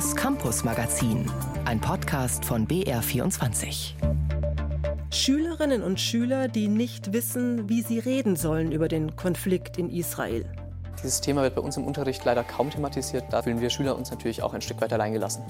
Das Campus Magazin, ein Podcast von BR24. Schülerinnen und Schüler, die nicht wissen, wie sie reden sollen über den Konflikt in Israel. Dieses Thema wird bei uns im Unterricht leider kaum thematisiert. Da fühlen wir Schüler uns natürlich auch ein Stück weit alleingelassen.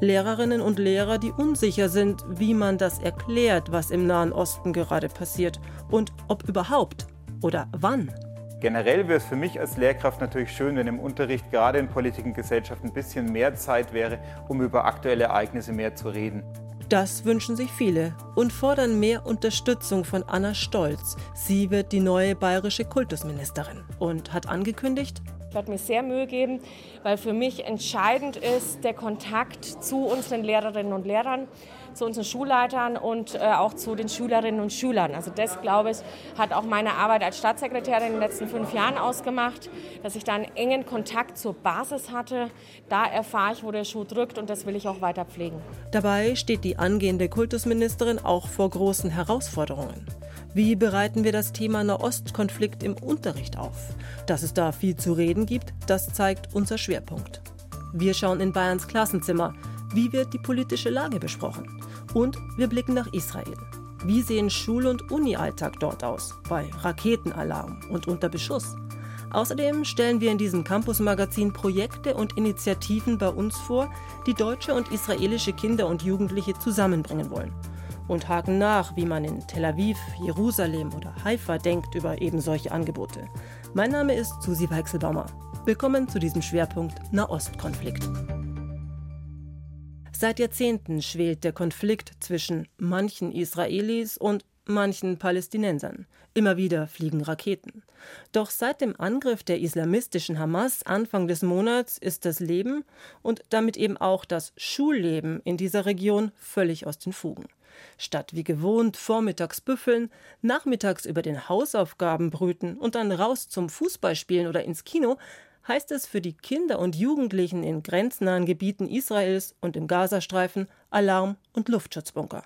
Lehrerinnen und Lehrer, die unsicher sind, wie man das erklärt, was im Nahen Osten gerade passiert und ob überhaupt oder wann. Generell wäre es für mich als Lehrkraft natürlich schön, wenn im Unterricht gerade in Politik und Gesellschaft ein bisschen mehr Zeit wäre, um über aktuelle Ereignisse mehr zu reden. Das wünschen sich viele und fordern mehr Unterstützung von Anna Stolz. Sie wird die neue bayerische Kultusministerin und hat angekündigt, werde mir sehr Mühe geben, weil für mich entscheidend ist der Kontakt zu unseren Lehrerinnen und Lehrern, zu unseren Schulleitern und äh, auch zu den Schülerinnen und Schülern. Also das, glaube ich, hat auch meine Arbeit als Staatssekretärin in den letzten fünf Jahren ausgemacht, dass ich da einen engen Kontakt zur Basis hatte. Da erfahre ich, wo der Schuh drückt und das will ich auch weiter pflegen. Dabei steht die angehende Kultusministerin auch vor großen Herausforderungen. Wie bereiten wir das Thema Nahostkonflikt im Unterricht auf? Dass es da viel zu reden gibt, das zeigt unser Schwerpunkt. Wir schauen in Bayerns Klassenzimmer. Wie wird die politische Lage besprochen? Und wir blicken nach Israel. Wie sehen Schul- und Uni-Alltag dort aus? Bei Raketenalarm und unter Beschuss? Außerdem stellen wir in diesem Campus-Magazin Projekte und Initiativen bei uns vor, die deutsche und israelische Kinder und Jugendliche zusammenbringen wollen und haken nach, wie man in Tel Aviv, Jerusalem oder Haifa denkt über eben solche Angebote. Mein Name ist Susi Weichselbaumer. Willkommen zu diesem Schwerpunkt Nahostkonflikt. Seit Jahrzehnten schwelt der Konflikt zwischen manchen Israelis und manchen Palästinensern. Immer wieder fliegen Raketen. Doch seit dem Angriff der islamistischen Hamas Anfang des Monats ist das Leben und damit eben auch das Schulleben in dieser Region völlig aus den Fugen. Statt wie gewohnt vormittags büffeln, nachmittags über den Hausaufgaben brüten und dann raus zum Fußballspielen oder ins Kino, heißt es für die Kinder und Jugendlichen in grenznahen Gebieten Israels und im Gazastreifen Alarm- und Luftschutzbunker.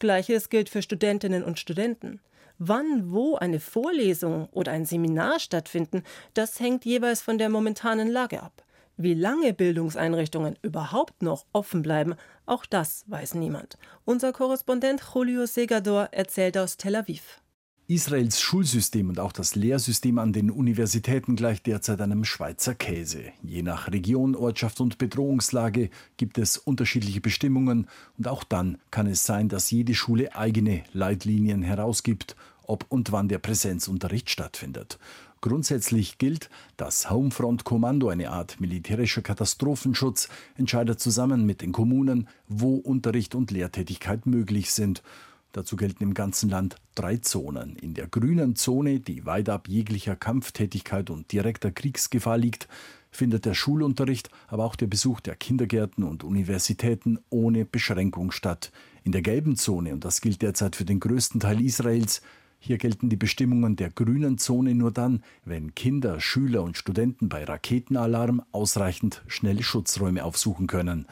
Gleiches gilt für Studentinnen und Studenten. Wann, wo eine Vorlesung oder ein Seminar stattfinden, das hängt jeweils von der momentanen Lage ab. Wie lange Bildungseinrichtungen überhaupt noch offen bleiben, auch das weiß niemand. Unser Korrespondent Julio Segador erzählt aus Tel Aviv. Israels Schulsystem und auch das Lehrsystem an den Universitäten gleicht derzeit einem Schweizer Käse. Je nach Region, Ortschaft und Bedrohungslage gibt es unterschiedliche Bestimmungen und auch dann kann es sein, dass jede Schule eigene Leitlinien herausgibt, ob und wann der Präsenzunterricht stattfindet. Grundsätzlich gilt, das Homefront-Kommando, eine Art militärischer Katastrophenschutz, entscheidet zusammen mit den Kommunen, wo Unterricht und Lehrtätigkeit möglich sind. Dazu gelten im ganzen Land drei Zonen. In der grünen Zone, die weit ab jeglicher Kampftätigkeit und direkter Kriegsgefahr liegt, findet der Schulunterricht, aber auch der Besuch der Kindergärten und Universitäten ohne Beschränkung statt. In der gelben Zone, und das gilt derzeit für den größten Teil Israels, hier gelten die Bestimmungen der grünen Zone nur dann, wenn Kinder, Schüler und Studenten bei Raketenalarm ausreichend schnelle Schutzräume aufsuchen können.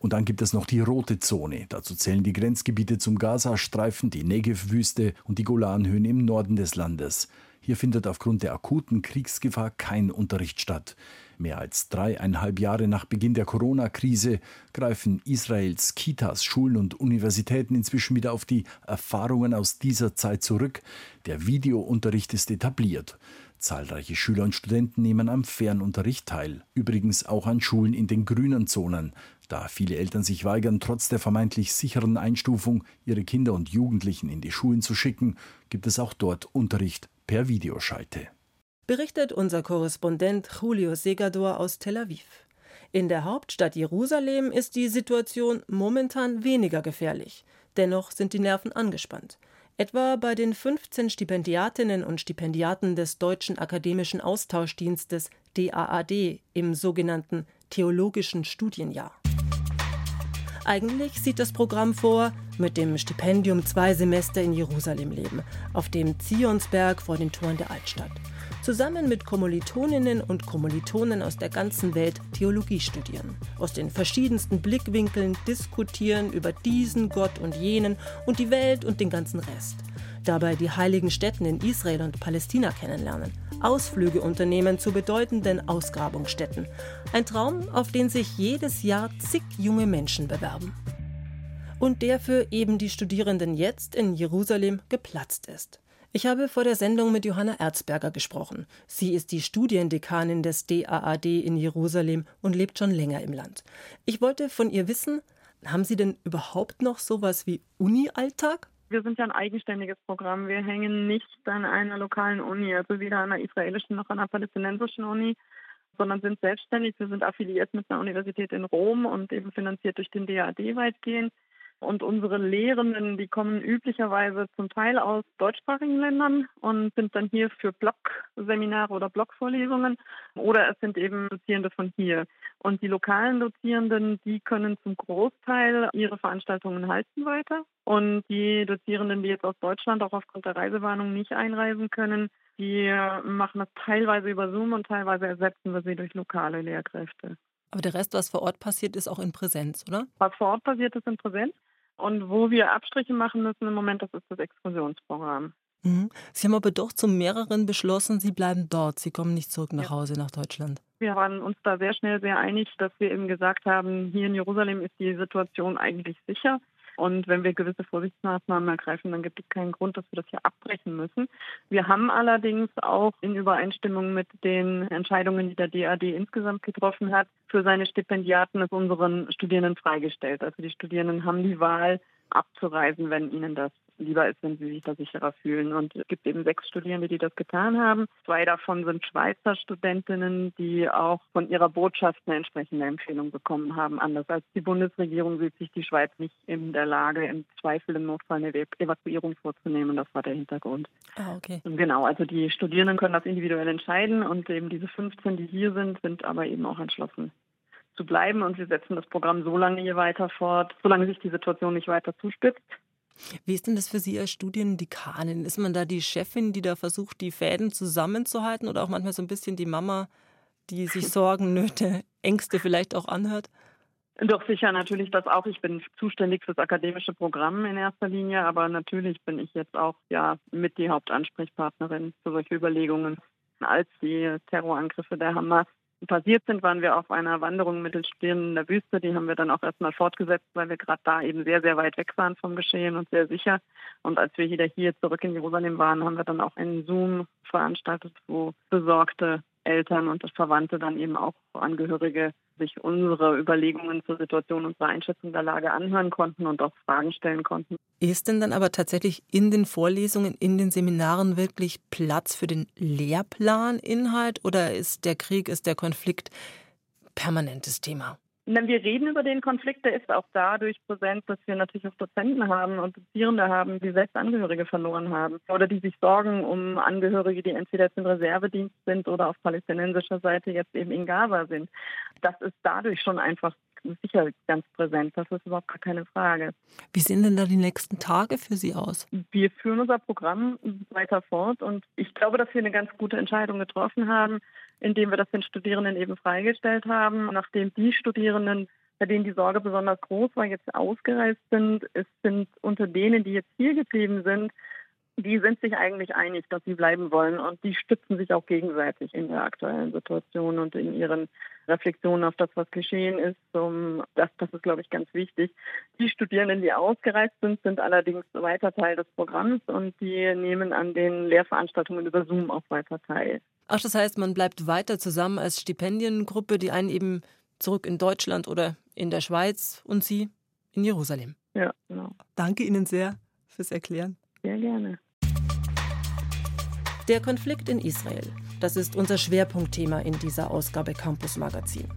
Und dann gibt es noch die rote Zone. Dazu zählen die Grenzgebiete zum Gazastreifen, die Negev-Wüste und die Golanhöhen im Norden des Landes. Hier findet aufgrund der akuten Kriegsgefahr kein Unterricht statt. Mehr als dreieinhalb Jahre nach Beginn der Corona-Krise greifen Israels Kitas, Schulen und Universitäten inzwischen wieder auf die Erfahrungen aus dieser Zeit zurück. Der Videounterricht ist etabliert. Zahlreiche Schüler und Studenten nehmen am Fernunterricht teil, übrigens auch an Schulen in den grünen Zonen. Da viele Eltern sich weigern, trotz der vermeintlich sicheren Einstufung ihre Kinder und Jugendlichen in die Schulen zu schicken, gibt es auch dort Unterricht per Videoschalte berichtet unser Korrespondent Julio Segador aus Tel Aviv. In der Hauptstadt Jerusalem ist die Situation momentan weniger gefährlich. Dennoch sind die Nerven angespannt. Etwa bei den 15 Stipendiatinnen und Stipendiaten des Deutschen Akademischen Austauschdienstes DAAD im sogenannten Theologischen Studienjahr. Eigentlich sieht das Programm vor, mit dem Stipendium zwei Semester in Jerusalem leben, auf dem Zionsberg vor den Toren der Altstadt zusammen mit Kommilitoninnen und Kommilitonen aus der ganzen Welt Theologie studieren, aus den verschiedensten Blickwinkeln diskutieren über diesen Gott und jenen und die Welt und den ganzen Rest. Dabei die heiligen Städten in Israel und Palästina kennenlernen, Ausflüge unternehmen zu bedeutenden Ausgrabungsstätten. Ein Traum, auf den sich jedes Jahr zig junge Menschen bewerben. Und der für eben die Studierenden jetzt in Jerusalem geplatzt ist. Ich habe vor der Sendung mit Johanna Erzberger gesprochen. Sie ist die Studiendekanin des DAAD in Jerusalem und lebt schon länger im Land. Ich wollte von ihr wissen, haben Sie denn überhaupt noch sowas wie Uni-Alltag? Wir sind ja ein eigenständiges Programm. Wir hängen nicht an einer lokalen Uni, also weder an einer israelischen noch an einer palästinensischen Uni, sondern sind selbstständig. Wir sind affiliiert mit einer Universität in Rom und eben finanziert durch den DAD weitgehend. Und unsere Lehrenden, die kommen üblicherweise zum Teil aus deutschsprachigen Ländern und sind dann hier für Blogseminare oder Blogvorlesungen oder es sind eben Dozierende von hier. Und die lokalen Dozierenden, die können zum Großteil ihre Veranstaltungen halten weiter. Und die Dozierenden, die jetzt aus Deutschland auch aufgrund der Reisewarnung nicht einreisen können, die machen das teilweise über Zoom und teilweise ersetzen wir sie durch lokale Lehrkräfte. Aber der Rest, was vor Ort passiert, ist auch in Präsenz, oder? Was vor Ort passiert, ist in Präsenz. Und wo wir Abstriche machen müssen im Moment, das ist das Exkursionsprogramm. Mhm. Sie haben aber doch zu mehreren beschlossen, Sie bleiben dort. Sie kommen nicht zurück nach Hause, nach Deutschland. Wir waren uns da sehr schnell sehr einig, dass wir eben gesagt haben, hier in Jerusalem ist die Situation eigentlich sicher. Und wenn wir gewisse Vorsichtsmaßnahmen ergreifen, dann gibt es keinen Grund, dass wir das hier abbrechen müssen. Wir haben allerdings auch in Übereinstimmung mit den Entscheidungen, die der DAD insgesamt getroffen hat, für seine Stipendiaten es unseren Studierenden freigestellt. Also die Studierenden haben die Wahl, abzureisen, wenn ihnen das lieber ist, wenn sie sich da sicherer fühlen. Und es gibt eben sechs Studierende, die das getan haben. Zwei davon sind Schweizer Studentinnen, die auch von ihrer Botschaft eine entsprechende Empfehlung bekommen haben. Anders als die Bundesregierung sieht sich die Schweiz nicht in der Lage, im Zweifel im Notfall eine Evakuierung vorzunehmen. Das war der Hintergrund. Ah, okay. Genau, also die Studierenden können das individuell entscheiden und eben diese 15, die hier sind, sind aber eben auch entschlossen zu bleiben und wir setzen das Programm so lange hier weiter fort, solange sich die Situation nicht weiter zuspitzt. Wie ist denn das für Sie als Studiendekanin? Ist man da die Chefin, die da versucht, die Fäden zusammenzuhalten oder auch manchmal so ein bisschen die Mama, die sich Sorgen, Nöte, Ängste vielleicht auch anhört? Doch sicher, natürlich das auch. Ich bin zuständig für das akademische Programm in erster Linie, aber natürlich bin ich jetzt auch ja mit die Hauptansprechpartnerin für solche Überlegungen. Als die Terrorangriffe der Hamas passiert sind, waren wir auf einer Wanderung mit den Studierenden in der Wüste. Die haben wir dann auch erstmal fortgesetzt, weil wir gerade da eben sehr, sehr weit weg waren vom Geschehen und sehr sicher. Und als wir wieder hier zurück in Jerusalem waren, haben wir dann auch einen Zoom veranstaltet, wo besorgte Eltern und Verwandte dann eben auch Angehörige sich unsere Überlegungen zur Situation, unsere Einschätzung der Lage anhören konnten und auch Fragen stellen konnten. Ist denn dann aber tatsächlich in den Vorlesungen, in den Seminaren wirklich Platz für den Lehrplaninhalt oder ist der Krieg, ist der Konflikt permanentes Thema? Wir reden über den Konflikt, der ist auch dadurch präsent, dass wir natürlich auch Dozenten haben und Dozierende haben, die selbst Angehörige verloren haben oder die sich sorgen um Angehörige, die entweder jetzt im Reservedienst sind oder auf palästinensischer Seite jetzt eben in Gaza sind. Das ist dadurch schon einfach sicher ganz präsent. Das ist überhaupt gar keine Frage. Wie sehen denn da die nächsten Tage für Sie aus? Wir führen unser Programm weiter fort und ich glaube, dass wir eine ganz gute Entscheidung getroffen haben, indem wir das den Studierenden eben freigestellt haben. Nachdem die Studierenden, bei denen die Sorge besonders groß war, jetzt ausgereist sind, es sind unter denen, die jetzt hier geblieben sind, die sind sich eigentlich einig, dass sie bleiben wollen und die stützen sich auch gegenseitig in der aktuellen Situation und in ihren Reflexionen auf das, was geschehen ist. Das, das ist, glaube ich, ganz wichtig. Die Studierenden, die ausgereist sind, sind allerdings weiter Teil des Programms und die nehmen an den Lehrveranstaltungen über Zoom auch weiter teil. Ach, das heißt, man bleibt weiter zusammen als Stipendiengruppe, die einen eben zurück in Deutschland oder in der Schweiz und Sie in Jerusalem. Ja, genau. Danke Ihnen sehr fürs Erklären. Sehr gerne. Der Konflikt in Israel. Das ist unser Schwerpunktthema in dieser Ausgabe Campus Magazin.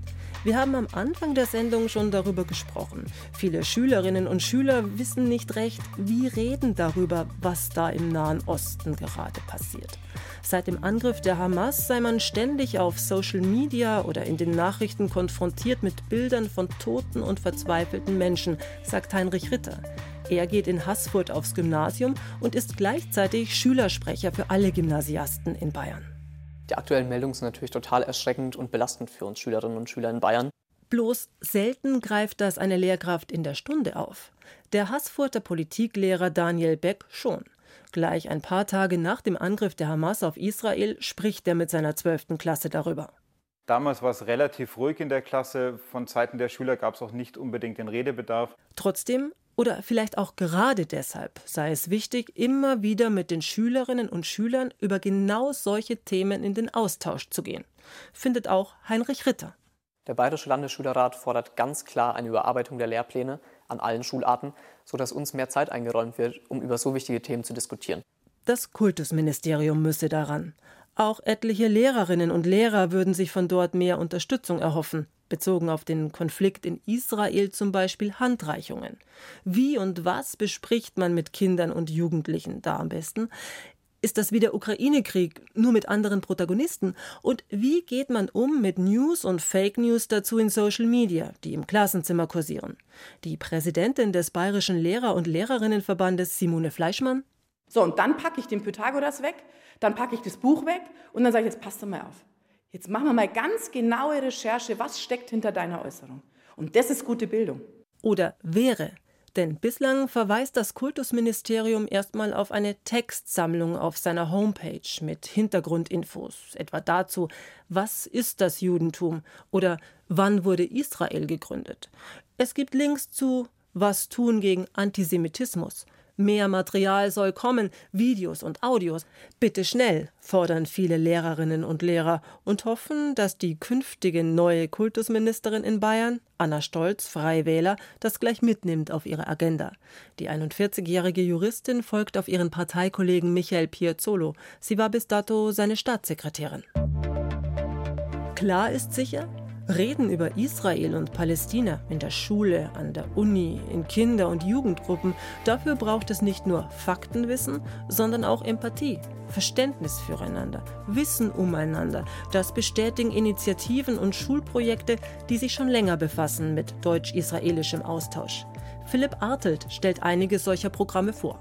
Wir haben am Anfang der Sendung schon darüber gesprochen. Viele Schülerinnen und Schüler wissen nicht recht, wie reden darüber, was da im Nahen Osten gerade passiert. Seit dem Angriff der Hamas sei man ständig auf Social Media oder in den Nachrichten konfrontiert mit Bildern von toten und verzweifelten Menschen, sagt Heinrich Ritter. Er geht in Haßfurt aufs Gymnasium und ist gleichzeitig Schülersprecher für alle Gymnasiasten in Bayern. Die aktuellen Meldungen sind natürlich total erschreckend und belastend für uns Schülerinnen und Schüler in Bayern. Bloß selten greift das eine Lehrkraft in der Stunde auf. Der Haßfurter Politiklehrer Daniel Beck schon. Gleich ein paar Tage nach dem Angriff der Hamas auf Israel spricht er mit seiner 12. Klasse darüber. Damals war es relativ ruhig in der Klasse. Von Seiten der Schüler gab es auch nicht unbedingt den Redebedarf. Trotzdem oder vielleicht auch gerade deshalb sei es wichtig, immer wieder mit den Schülerinnen und Schülern über genau solche Themen in den Austausch zu gehen, findet auch Heinrich Ritter. Der Bayerische Landesschülerrat fordert ganz klar eine Überarbeitung der Lehrpläne an allen Schularten, sodass uns mehr Zeit eingeräumt wird, um über so wichtige Themen zu diskutieren. Das Kultusministerium müsse daran. Auch etliche Lehrerinnen und Lehrer würden sich von dort mehr Unterstützung erhoffen, bezogen auf den Konflikt in Israel zum Beispiel Handreichungen. Wie und was bespricht man mit Kindern und Jugendlichen da am besten? Ist das wie der Ukraine-Krieg, nur mit anderen Protagonisten? Und wie geht man um mit News und Fake News dazu in Social Media, die im Klassenzimmer kursieren? Die Präsidentin des Bayerischen Lehrer- und Lehrerinnenverbandes, Simone Fleischmann. So, und dann packe ich den Pythagoras weg, dann packe ich das Buch weg und dann sage ich, jetzt passt doch mal auf. Jetzt machen wir mal ganz genaue Recherche, was steckt hinter deiner Äußerung. Und das ist gute Bildung. Oder wäre denn bislang verweist das Kultusministerium erstmal auf eine Textsammlung auf seiner Homepage mit Hintergrundinfos, etwa dazu, was ist das Judentum oder wann wurde Israel gegründet. Es gibt Links zu Was tun gegen Antisemitismus, Mehr Material soll kommen, Videos und Audios. Bitte schnell, fordern viele Lehrerinnen und Lehrer und hoffen, dass die künftige neue Kultusministerin in Bayern, Anna Stolz, Freie Wähler, das gleich mitnimmt auf ihre Agenda. Die 41-jährige Juristin folgt auf ihren Parteikollegen Michael Piazzolo. Sie war bis dato seine Staatssekretärin. Klar ist sicher, Reden über Israel und Palästina in der Schule, an der Uni, in Kinder- und Jugendgruppen, dafür braucht es nicht nur Faktenwissen, sondern auch Empathie, Verständnis füreinander, Wissen umeinander. Das bestätigen Initiativen und Schulprojekte, die sich schon länger befassen mit deutsch-israelischem Austausch. Philipp Artelt stellt einige solcher Programme vor.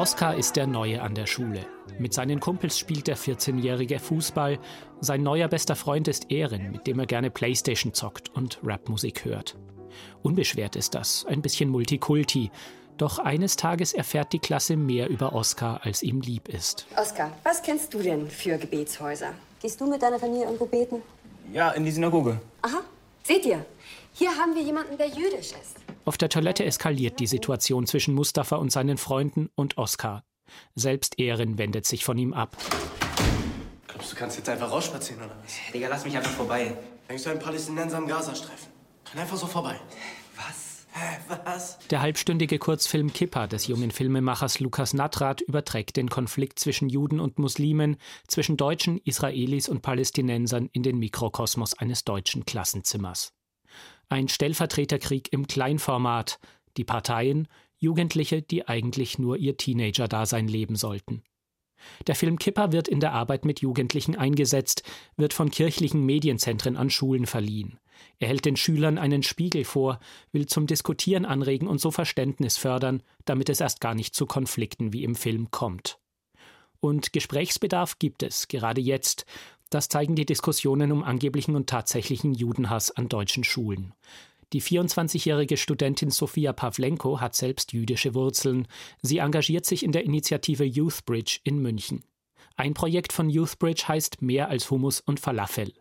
Oskar ist der Neue an der Schule. Mit seinen Kumpels spielt der 14-jährige Fußball. Sein neuer bester Freund ist Ehren, mit dem er gerne Playstation zockt und Rapmusik hört. Unbeschwert ist das, ein bisschen Multikulti. Doch eines Tages erfährt die Klasse mehr über Oskar, als ihm lieb ist. Oskar, was kennst du denn für Gebetshäuser? Gehst du mit deiner Familie irgendwo beten? Ja, in die Synagoge. Aha. Seht ihr, hier haben wir jemanden, der jüdisch ist. Auf der Toilette eskaliert die Situation zwischen Mustafa und seinen Freunden und Oskar. Selbst Ehren wendet sich von ihm ab. Glaubst du, kannst jetzt einfach rausspazieren oder was? Digga, lass mich einfach vorbei. Denkst du, ein Palästinenser am Gazastreifen? Kann einfach so vorbei. Was? Hä, was? Der halbstündige Kurzfilm Kippa des jungen Filmemachers Lukas Natrat überträgt den Konflikt zwischen Juden und Muslimen, zwischen Deutschen, Israelis und Palästinensern in den Mikrokosmos eines deutschen Klassenzimmers. Ein Stellvertreterkrieg im Kleinformat. Die Parteien, Jugendliche, die eigentlich nur ihr Teenager-Dasein leben sollten. Der Film Kipper wird in der Arbeit mit Jugendlichen eingesetzt, wird von kirchlichen Medienzentren an Schulen verliehen. Er hält den Schülern einen Spiegel vor, will zum Diskutieren anregen und so Verständnis fördern, damit es erst gar nicht zu Konflikten wie im Film kommt. Und Gesprächsbedarf gibt es, gerade jetzt. Das zeigen die Diskussionen um angeblichen und tatsächlichen Judenhass an deutschen Schulen. Die 24-jährige Studentin Sofia Pawlenko hat selbst jüdische Wurzeln. Sie engagiert sich in der Initiative Youthbridge in München. Ein Projekt von Youthbridge heißt Mehr als Hummus und Falafel.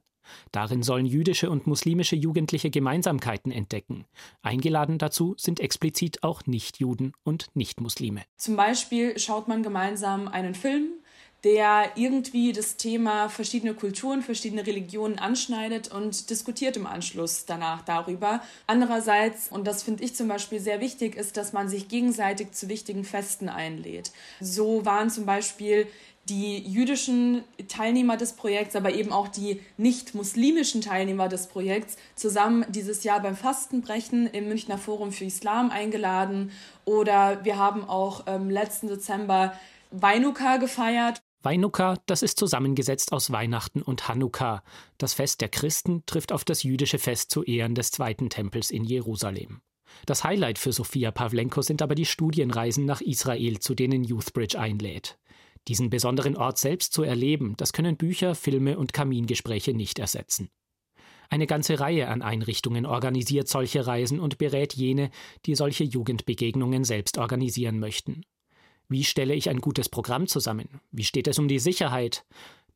Darin sollen jüdische und muslimische Jugendliche Gemeinsamkeiten entdecken. Eingeladen dazu sind explizit auch Nichtjuden und Nichtmuslime. Zum Beispiel schaut man gemeinsam einen Film, der irgendwie das Thema verschiedene Kulturen, verschiedene Religionen anschneidet und diskutiert im Anschluss danach darüber. Andererseits, und das finde ich zum Beispiel sehr wichtig, ist, dass man sich gegenseitig zu wichtigen Festen einlädt. So waren zum Beispiel die jüdischen Teilnehmer des Projekts, aber eben auch die nicht-muslimischen Teilnehmer des Projekts zusammen dieses Jahr beim Fastenbrechen im Münchner Forum für Islam eingeladen. Oder wir haben auch ähm, letzten Dezember Weinuka gefeiert. Weinuka, das ist zusammengesetzt aus Weihnachten und Hanukkah. Das Fest der Christen trifft auf das jüdische Fest zu Ehren des zweiten Tempels in Jerusalem. Das Highlight für Sophia Pawlenko sind aber die Studienreisen nach Israel, zu denen Youthbridge einlädt. Diesen besonderen Ort selbst zu erleben, das können Bücher, Filme und Kamingespräche nicht ersetzen. Eine ganze Reihe an Einrichtungen organisiert solche Reisen und berät jene, die solche Jugendbegegnungen selbst organisieren möchten. Wie stelle ich ein gutes Programm zusammen? Wie steht es um die Sicherheit?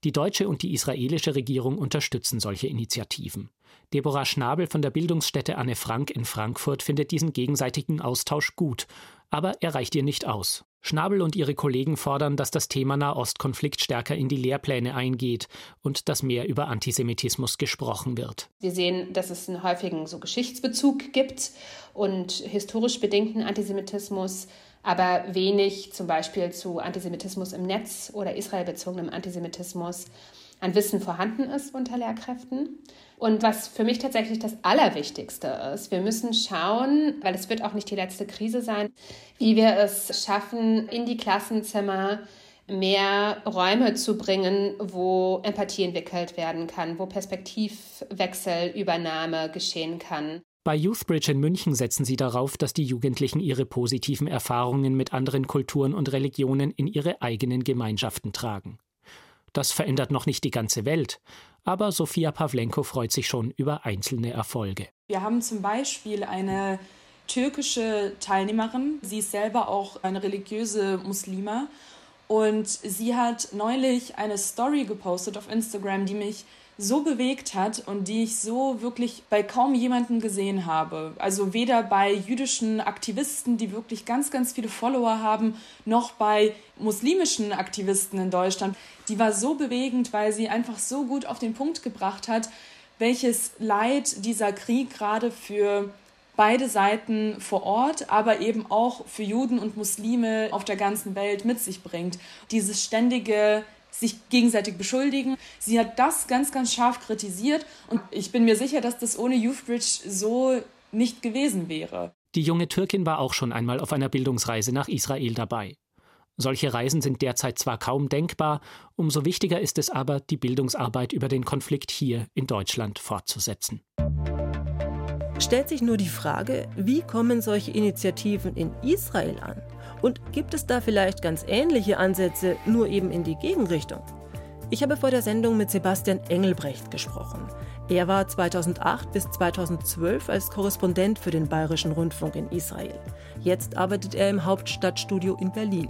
Die deutsche und die israelische Regierung unterstützen solche Initiativen. Deborah Schnabel von der Bildungsstätte Anne Frank in Frankfurt findet diesen gegenseitigen Austausch gut, aber er reicht ihr nicht aus. Schnabel und ihre Kollegen fordern, dass das Thema Nahostkonflikt stärker in die Lehrpläne eingeht und dass mehr über Antisemitismus gesprochen wird. Wir sehen, dass es einen häufigen so Geschichtsbezug gibt und historisch bedingten Antisemitismus aber wenig zum Beispiel zu Antisemitismus im Netz oder israelbezogenem Antisemitismus an Wissen vorhanden ist unter Lehrkräften. Und was für mich tatsächlich das Allerwichtigste ist, wir müssen schauen, weil es wird auch nicht die letzte Krise sein, wie wir es schaffen, in die Klassenzimmer mehr Räume zu bringen, wo Empathie entwickelt werden kann, wo Perspektivwechselübernahme geschehen kann. Bei Youthbridge in München setzen sie darauf, dass die Jugendlichen ihre positiven Erfahrungen mit anderen Kulturen und Religionen in ihre eigenen Gemeinschaften tragen. Das verändert noch nicht die ganze Welt, aber Sofia Pavlenko freut sich schon über einzelne Erfolge. Wir haben zum Beispiel eine türkische Teilnehmerin, sie ist selber auch eine religiöse Muslima und sie hat neulich eine Story gepostet auf Instagram, die mich so bewegt hat und die ich so wirklich bei kaum jemandem gesehen habe. Also weder bei jüdischen Aktivisten, die wirklich ganz, ganz viele Follower haben, noch bei muslimischen Aktivisten in Deutschland. Die war so bewegend, weil sie einfach so gut auf den Punkt gebracht hat, welches Leid dieser Krieg gerade für beide Seiten vor Ort, aber eben auch für Juden und Muslime auf der ganzen Welt mit sich bringt. Dieses ständige sich gegenseitig beschuldigen. Sie hat das ganz, ganz scharf kritisiert und ich bin mir sicher, dass das ohne Youthbridge so nicht gewesen wäre. Die junge Türkin war auch schon einmal auf einer Bildungsreise nach Israel dabei. Solche Reisen sind derzeit zwar kaum denkbar, umso wichtiger ist es aber, die Bildungsarbeit über den Konflikt hier in Deutschland fortzusetzen. Stellt sich nur die Frage, wie kommen solche Initiativen in Israel an? Und gibt es da vielleicht ganz ähnliche Ansätze, nur eben in die Gegenrichtung? Ich habe vor der Sendung mit Sebastian Engelbrecht gesprochen. Er war 2008 bis 2012 als Korrespondent für den Bayerischen Rundfunk in Israel. Jetzt arbeitet er im Hauptstadtstudio in Berlin.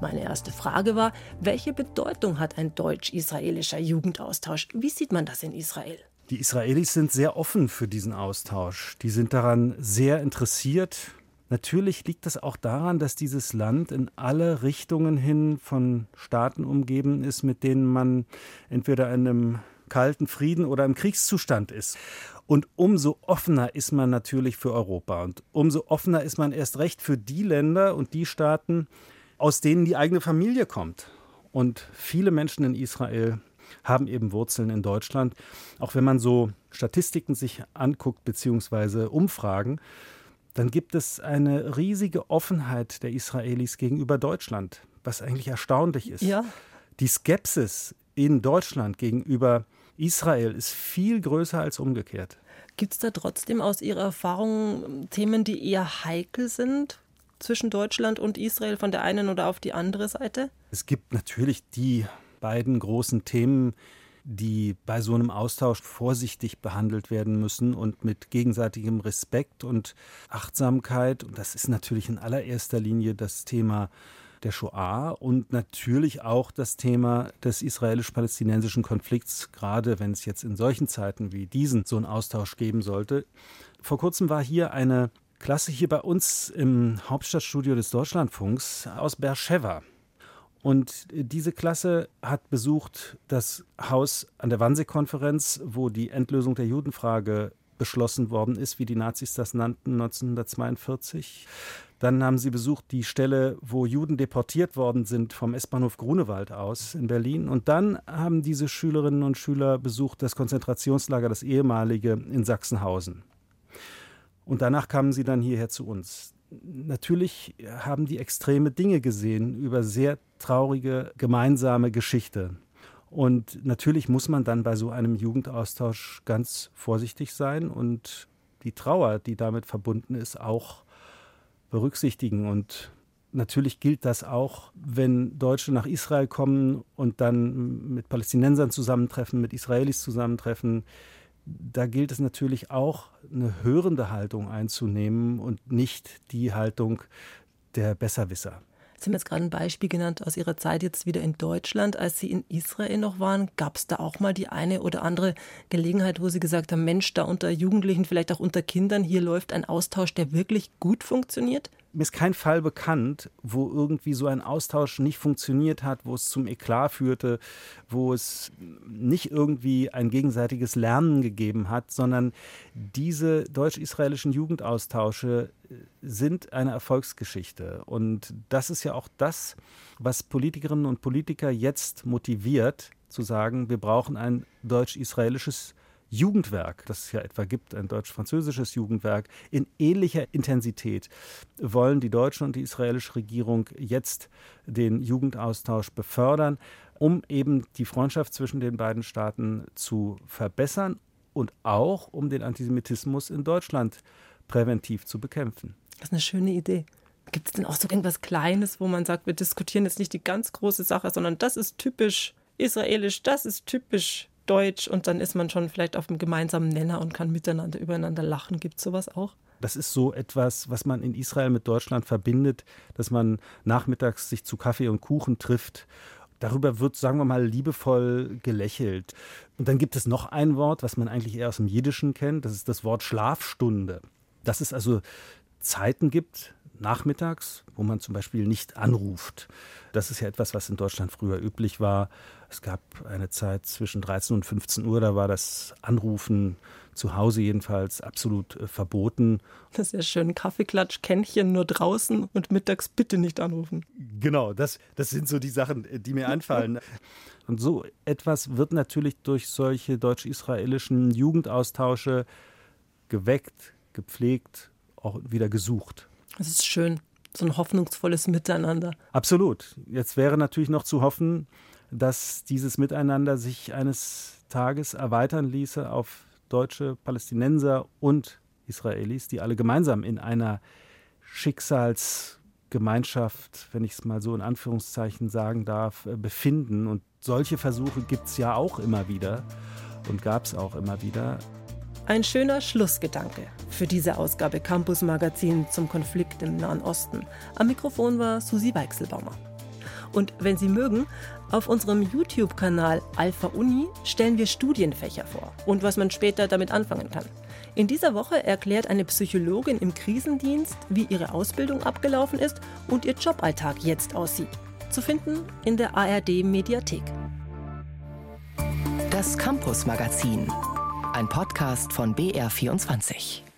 Meine erste Frage war, welche Bedeutung hat ein deutsch-israelischer Jugendaustausch? Wie sieht man das in Israel? Die Israelis sind sehr offen für diesen Austausch. Die sind daran sehr interessiert. Natürlich liegt das auch daran, dass dieses Land in alle Richtungen hin von Staaten umgeben ist, mit denen man entweder in einem kalten Frieden oder im Kriegszustand ist. Und umso offener ist man natürlich für Europa. Und umso offener ist man erst recht für die Länder und die Staaten, aus denen die eigene Familie kommt. Und viele Menschen in Israel haben eben Wurzeln in Deutschland. Auch wenn man so Statistiken sich anguckt, beziehungsweise Umfragen, dann gibt es eine riesige Offenheit der Israelis gegenüber Deutschland, was eigentlich erstaunlich ist. Ja. Die Skepsis in Deutschland gegenüber Israel ist viel größer als umgekehrt. Gibt es da trotzdem aus Ihrer Erfahrung Themen, die eher heikel sind zwischen Deutschland und Israel von der einen oder auf die andere Seite? Es gibt natürlich die beiden großen Themen, die bei so einem Austausch vorsichtig behandelt werden müssen und mit gegenseitigem Respekt und Achtsamkeit. Und das ist natürlich in allererster Linie das Thema der Shoah und natürlich auch das Thema des israelisch-palästinensischen Konflikts, gerade wenn es jetzt in solchen Zeiten wie diesen so einen Austausch geben sollte. Vor kurzem war hier eine Klasse hier bei uns im Hauptstadtstudio des Deutschlandfunks aus Beersheba. Und diese Klasse hat besucht das Haus an der Wannsee-Konferenz, wo die Endlösung der Judenfrage beschlossen worden ist, wie die Nazis das nannten 1942. Dann haben sie besucht die Stelle, wo Juden deportiert worden sind vom S-Bahnhof Grunewald aus in Berlin. Und dann haben diese Schülerinnen und Schüler besucht das Konzentrationslager, das ehemalige in Sachsenhausen. Und danach kamen sie dann hierher zu uns natürlich haben die extreme Dinge gesehen über sehr traurige gemeinsame Geschichte. Und natürlich muss man dann bei so einem Jugendaustausch ganz vorsichtig sein und die Trauer, die damit verbunden ist, auch berücksichtigen. Und natürlich gilt das auch, wenn Deutsche nach Israel kommen und dann mit Palästinensern zusammentreffen, mit Israelis zusammentreffen. da gilt es natürlich auch, eine hörende Haltung einzunehmen und nicht die Haltung der Besserwisser. Sie haben jetzt gerade ein Beispiel genannt aus Ihrer Zeit jetzt wieder in Deutschland. Als Sie in Israel noch waren, gab es da auch mal die eine oder andere Gelegenheit, wo Sie gesagt haben, Mensch, da unter Jugendlichen, vielleicht auch unter Kindern, hier läuft ein Austausch, der wirklich gut funktioniert? mir ist kein Fall bekannt, wo irgendwie so ein Austausch nicht funktioniert hat, wo es zum Eklat führte, wo es nicht irgendwie ein gegenseitiges Lernen gegeben hat, sondern diese deutsch-israelischen Jugendaustausche sind eine Erfolgsgeschichte. Und das ist ja auch das, was Politikerinnen und Politiker jetzt motiviert, zu sagen, wir brauchen ein deutsch-israelisches Jugendwerk, das es ja etwa gibt, ein deutsch-französisches Jugendwerk, in ähnlicher Intensität wollen die deutsche und die israelische Regierung jetzt den Jugendaustausch befördern, um eben die Freundschaft zwischen den beiden Staaten zu verbessern und auch um den Antisemitismus in Deutschland präventiv zu bekämpfen. Das ist eine schöne Idee. Gibt es denn auch so irgendwas Kleines, wo man sagt, wir diskutieren jetzt nicht die ganz große Sache, sondern das ist typisch israelisch, das ist typisch Deutsch und dann ist man schon vielleicht auf einem gemeinsamen Nenner und kann miteinander übereinander lachen. Gibt es sowas auch? Das ist so etwas, was man in Israel mit Deutschland verbindet, dass man nachmittags sich zu Kaffee und Kuchen trifft. Darüber wird, sagen wir mal, liebevoll gelächelt. Und dann gibt es noch ein Wort, was man eigentlich eher aus dem Jiddischen kennt. Das ist das Wort Schlafstunde. Dass es also Zeiten gibt, nachmittags, wo man zum Beispiel nicht anruft. Das ist ja etwas, was in Deutschland früher üblich war. Es gab eine Zeit zwischen 13 und 15 Uhr, da war das Anrufen zu Hause jedenfalls absolut äh, verboten. Das ist ja schön. Kaffeeklatsch, Kännchen nur draußen und mittags bitte nicht anrufen. Genau, das, das sind so die Sachen, äh, die mir einfallen. Und so etwas wird natürlich durch solche deutsch-israelischen Jugendaustausche geweckt, gepflegt, auch wieder gesucht. Das ist schön, so ein hoffnungsvolles Miteinander. Absolut. Jetzt wäre natürlich noch zu hoffen, dass dieses Miteinander sich eines Tages erweitern ließe auf Deutsche, Palästinenser und Israelis, die alle gemeinsam in einer Schicksalsgemeinschaft, wenn ich es mal so in Anführungszeichen sagen darf, äh, befinden. Und solche Versuche gibt es ja auch immer wieder und gab es auch immer wieder. Ein schöner Schlussgedanke für diese Ausgabe Campus Magazin zum Konflikt im Nahen Osten. Am Mikrofon war Susi Weichselbaumer. Und wenn Sie mögen, auf unserem YouTube-Kanal Alpha Uni stellen wir Studienfächer vor und was man später damit anfangen kann. In dieser Woche erklärt eine Psychologin im Krisendienst, wie ihre Ausbildung abgelaufen ist und ihr Joballtag jetzt aussieht. Zu finden in der ARD Mediathek. Das Campus Magazin ein Podcast von BR24.